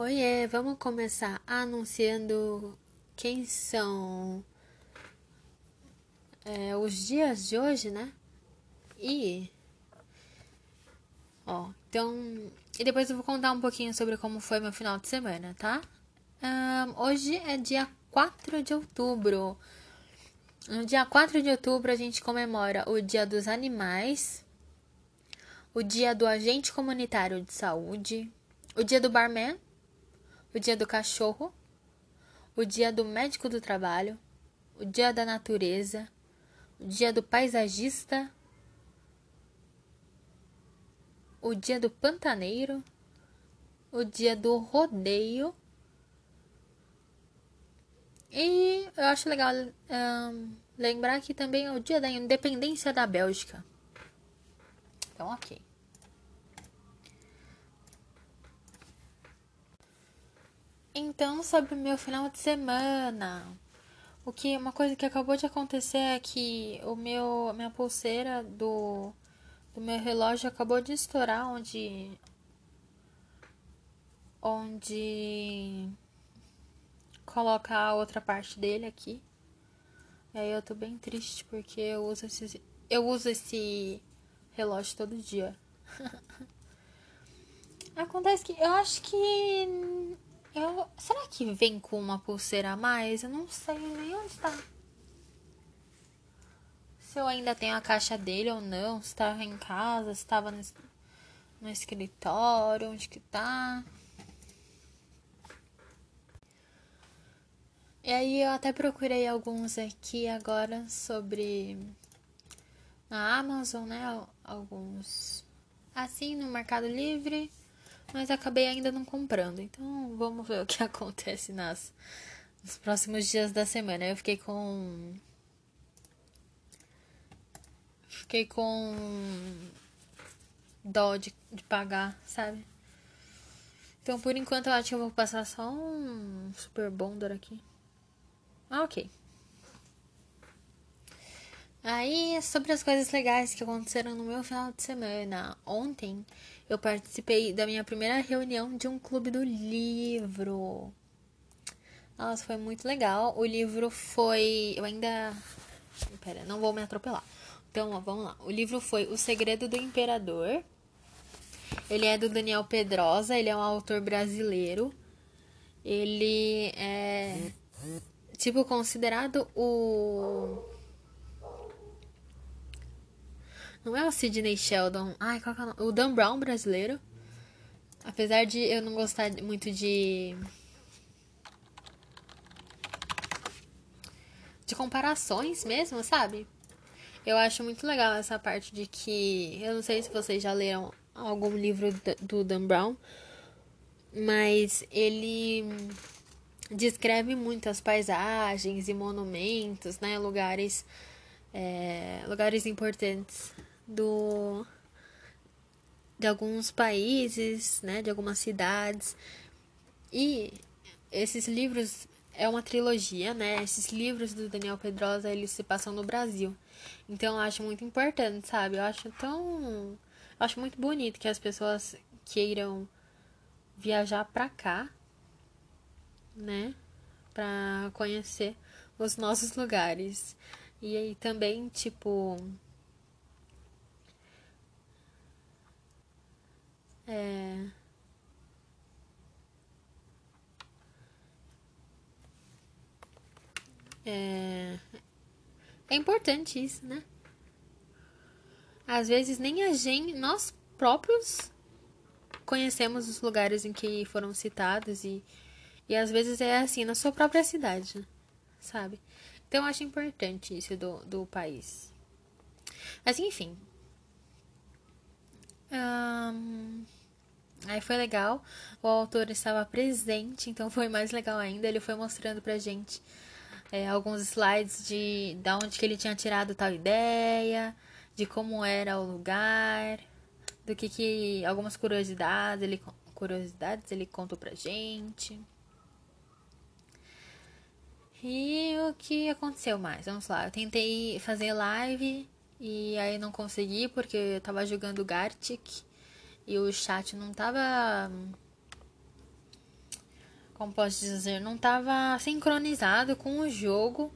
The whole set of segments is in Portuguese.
Oiê, vamos começar anunciando quem são é, os dias de hoje, né? E. Ó, então. E depois eu vou contar um pouquinho sobre como foi meu final de semana, tá? Um, hoje é dia 4 de outubro. No dia 4 de outubro a gente comemora o Dia dos Animais, o Dia do Agente Comunitário de Saúde, o Dia do Barman o dia do cachorro, o dia do médico do trabalho, o dia da natureza, o dia do paisagista, o dia do pantaneiro, o dia do rodeio. E eu acho legal um, lembrar que também é o dia da independência da Bélgica. Então, ok. Então, sobre o meu final de semana, o que uma coisa que acabou de acontecer é que o meu minha pulseira do do meu relógio acabou de estourar onde onde coloca a outra parte dele aqui. E aí eu tô bem triste porque eu uso esse eu uso esse relógio todo dia. Acontece que eu acho que eu, será que vem com uma pulseira a mais? Eu não sei nem onde está. Se eu ainda tenho a caixa dele ou não, se estava em casa, se estava no, no escritório, onde que tá. E aí eu até procurei alguns aqui agora sobre na Amazon, né? Alguns assim no Mercado Livre mas acabei ainda não comprando. Então vamos ver o que acontece nas, nos próximos dias da semana. Eu fiquei com. Fiquei com dó de, de pagar, sabe? Então por enquanto eu acho que eu vou passar só um super bonder aqui. Ah, ok. Aí, sobre as coisas legais que aconteceram no meu final de semana. Ontem eu participei da minha primeira reunião de um clube do livro. Nossa, foi muito legal. O livro foi. Eu ainda. Pera, não vou me atropelar. Então, ó, vamos lá. O livro foi O Segredo do Imperador. Ele é do Daniel Pedrosa, ele é um autor brasileiro. Ele é tipo considerado o Não é o Sidney Sheldon. Ai, qual que é o nome? O Dan Brown brasileiro. Apesar de eu não gostar muito de. De comparações mesmo, sabe? Eu acho muito legal essa parte de que. Eu não sei se vocês já leram algum livro do Dan Brown, mas ele descreve muito as paisagens e monumentos, né? Lugares, é, lugares importantes do de alguns países, né, de algumas cidades. E esses livros é uma trilogia, né? Esses livros do Daniel Pedrosa, eles se passam no Brasil. Então eu acho muito importante, sabe? Eu acho tão eu acho muito bonito que as pessoas queiram viajar pra cá, né? Pra conhecer os nossos lugares. E aí também, tipo, É... É... é importante isso, né? Às vezes nem a gente, nós próprios conhecemos os lugares em que foram citados e, e às vezes é assim na sua própria cidade, sabe? Então eu acho importante isso do, do país. Mas enfim. Um... Aí foi legal, o autor estava presente, então foi mais legal ainda. Ele foi mostrando pra gente é, alguns slides de da onde que ele tinha tirado tal ideia, de como era o lugar, do que que algumas curiosidades ele curiosidades ele contou pra gente. E o que aconteceu mais? Vamos lá, eu tentei fazer live e aí não consegui porque eu tava jogando Gartic e o chat não tava como posso dizer, não tava sincronizado com o jogo,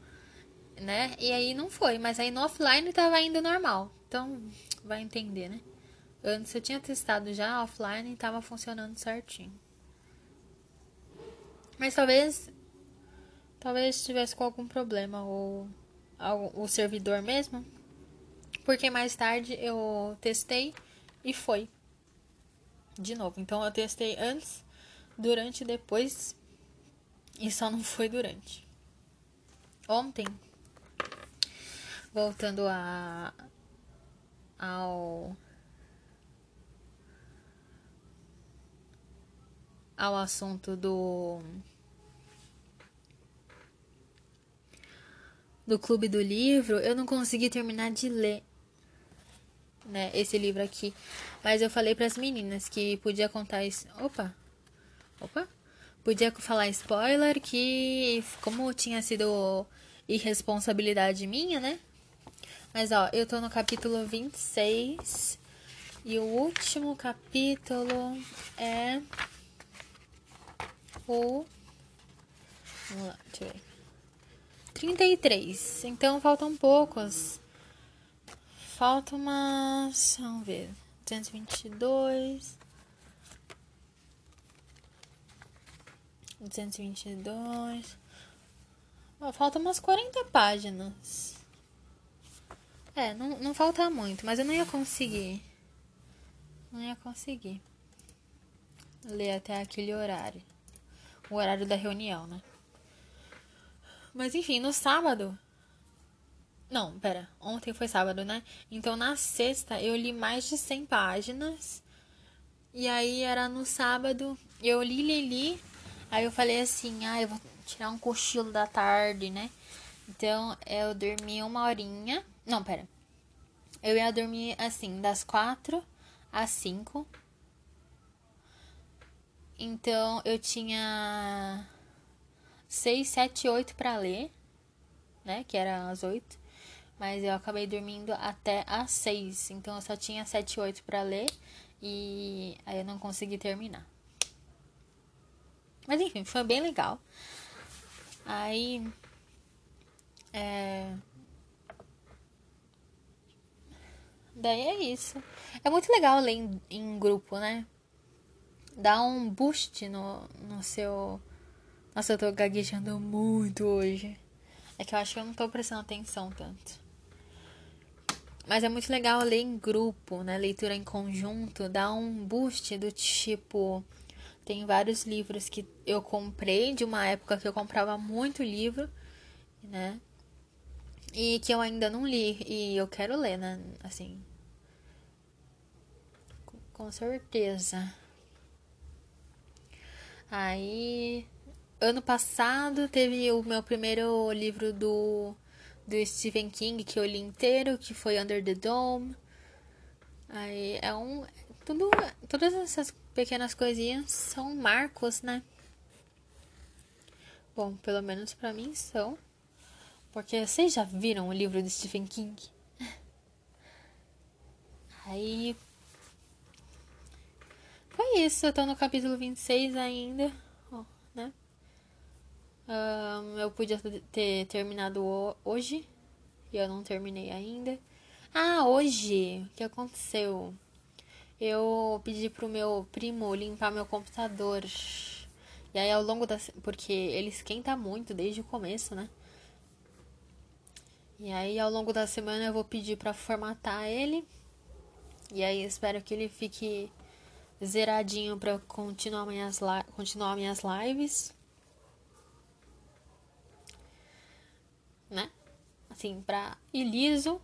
né? E aí não foi, mas aí no offline tava indo normal. Então, vai entender, né? Antes eu tinha testado já offline e tava funcionando certinho. Mas talvez talvez estivesse com algum problema ou o servidor mesmo. Porque mais tarde eu testei e foi. De novo. Então eu testei antes durante e depois. E só não foi durante. Ontem, voltando a ao ao assunto do do clube do livro, eu não consegui terminar de ler, né, esse livro aqui. Mas eu falei para as meninas que podia contar isso. Opa. Opa! Podia falar spoiler que, como tinha sido irresponsabilidade minha, né? Mas ó, eu tô no capítulo 26 e o último capítulo é o. Vamos lá, deixa eu ver. 33. Então faltam poucos. Falta umas. Vamos ver. 222. 222. Oh, falta umas 40 páginas. É, não, não falta muito, mas eu não ia conseguir. Não ia conseguir ler até aquele horário. O horário da reunião, né? Mas enfim, no sábado. Não, pera. Ontem foi sábado, né? Então na sexta eu li mais de 100 páginas. E aí era no sábado. Eu li, li, li. Aí eu falei assim, ah, eu vou tirar um cochilo da tarde, né? Então eu dormi uma horinha. Não, pera. Eu ia dormir assim, das quatro às cinco. Então eu tinha seis, sete, oito para ler, né? Que era às oito. Mas eu acabei dormindo até às seis. Então eu só tinha sete, oito para ler. E aí eu não consegui terminar. Mas enfim, foi bem legal. Aí. É... Daí é isso. É muito legal ler em, em grupo, né? Dá um boost no, no seu. Nossa, eu tô gaguejando muito hoje. É que eu acho que eu não tô prestando atenção tanto. Mas é muito legal ler em grupo, né? Leitura em conjunto. Dá um boost do tipo tem vários livros que eu comprei de uma época que eu comprava muito livro, né? E que eu ainda não li e eu quero ler, né? Assim. Com certeza. Aí, ano passado teve o meu primeiro livro do do Stephen King que eu li inteiro, que foi Under the Dome. Aí é um tudo todas essas pequenas coisinhas são marcos, né? Bom, pelo menos para mim são. Porque vocês já viram o livro de Stephen King? Aí. Foi isso, eu tô no capítulo 26 ainda? Um, eu podia ter terminado hoje e eu não terminei ainda. Ah, hoje! O que aconteceu? eu pedi pro meu primo limpar meu computador. E aí ao longo da. Porque ele esquenta muito desde o começo, né? E aí ao longo da semana eu vou pedir para formatar ele. E aí espero que ele fique zeradinho para continuar minhas, continuar minhas lives. Né? Assim, pra ir liso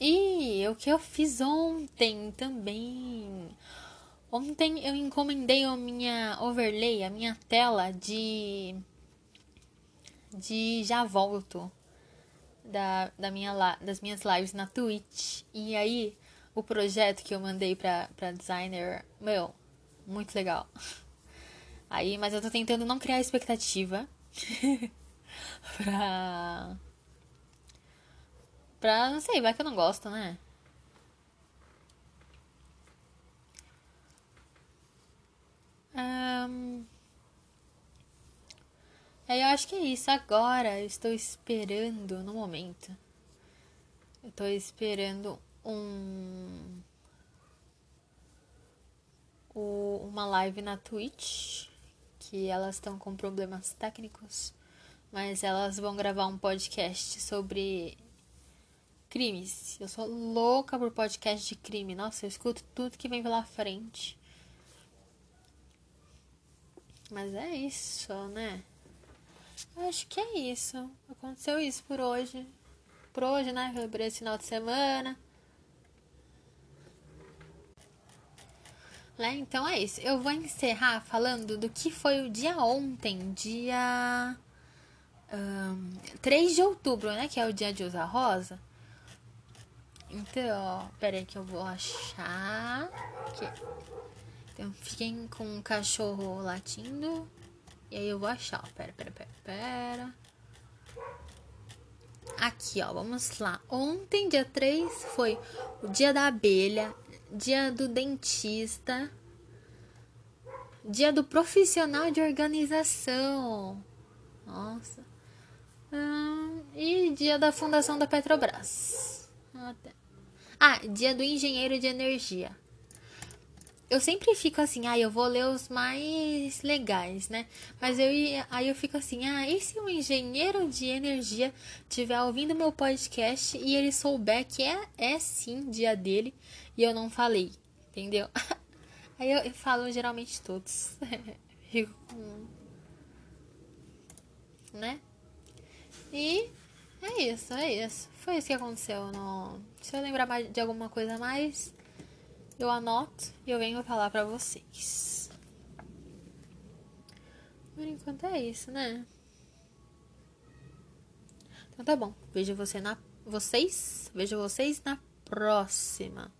e o que eu fiz ontem também. Ontem eu encomendei a minha overlay, a minha tela de. de já volto. Da, da minha, das minhas lives na Twitch. E aí, o projeto que eu mandei pra, pra designer, meu, muito legal. Aí, mas eu tô tentando não criar expectativa pra Pra, não sei, vai que eu não gosto, né? Um, Aí eu acho que é isso. Agora eu estou esperando no momento. Eu estou esperando um. Uma live na Twitch. Que elas estão com problemas técnicos. Mas elas vão gravar um podcast sobre crimes. Eu sou louca por podcast de crime. Nossa, eu escuto tudo que vem pela frente. Mas é isso, né? Acho que é isso. Aconteceu isso por hoje. Por hoje, né? Por esse final de semana. Né? Então é isso. Eu vou encerrar falando do que foi o dia ontem, dia um, 3 de outubro, né? Que é o dia de usar rosa. Então, ó, aí que eu vou achar. Aqui. Então, fiquem com o cachorro latindo. E aí eu vou achar, ó. Pera, pera, pera, pera. Aqui, ó, vamos lá. Ontem, dia 3, foi o dia da abelha, dia do dentista, dia do profissional de organização. Nossa. Hum, e dia da fundação da Petrobras. Ah, dia do engenheiro de energia eu sempre fico assim, ah, eu vou ler os mais legais, né? Mas eu aí eu fico assim, ah, e se um engenheiro de energia estiver ouvindo meu podcast e ele souber que é, é sim dia dele e eu não falei, entendeu? Aí eu, eu falo geralmente todos. fico com. Né? E é isso, é isso. Foi isso que aconteceu. No... Se eu lembrar de alguma coisa mais eu anoto e eu venho falar para vocês. Por enquanto é isso, né? Então tá bom. Vejo você na vocês, vejo vocês na próxima.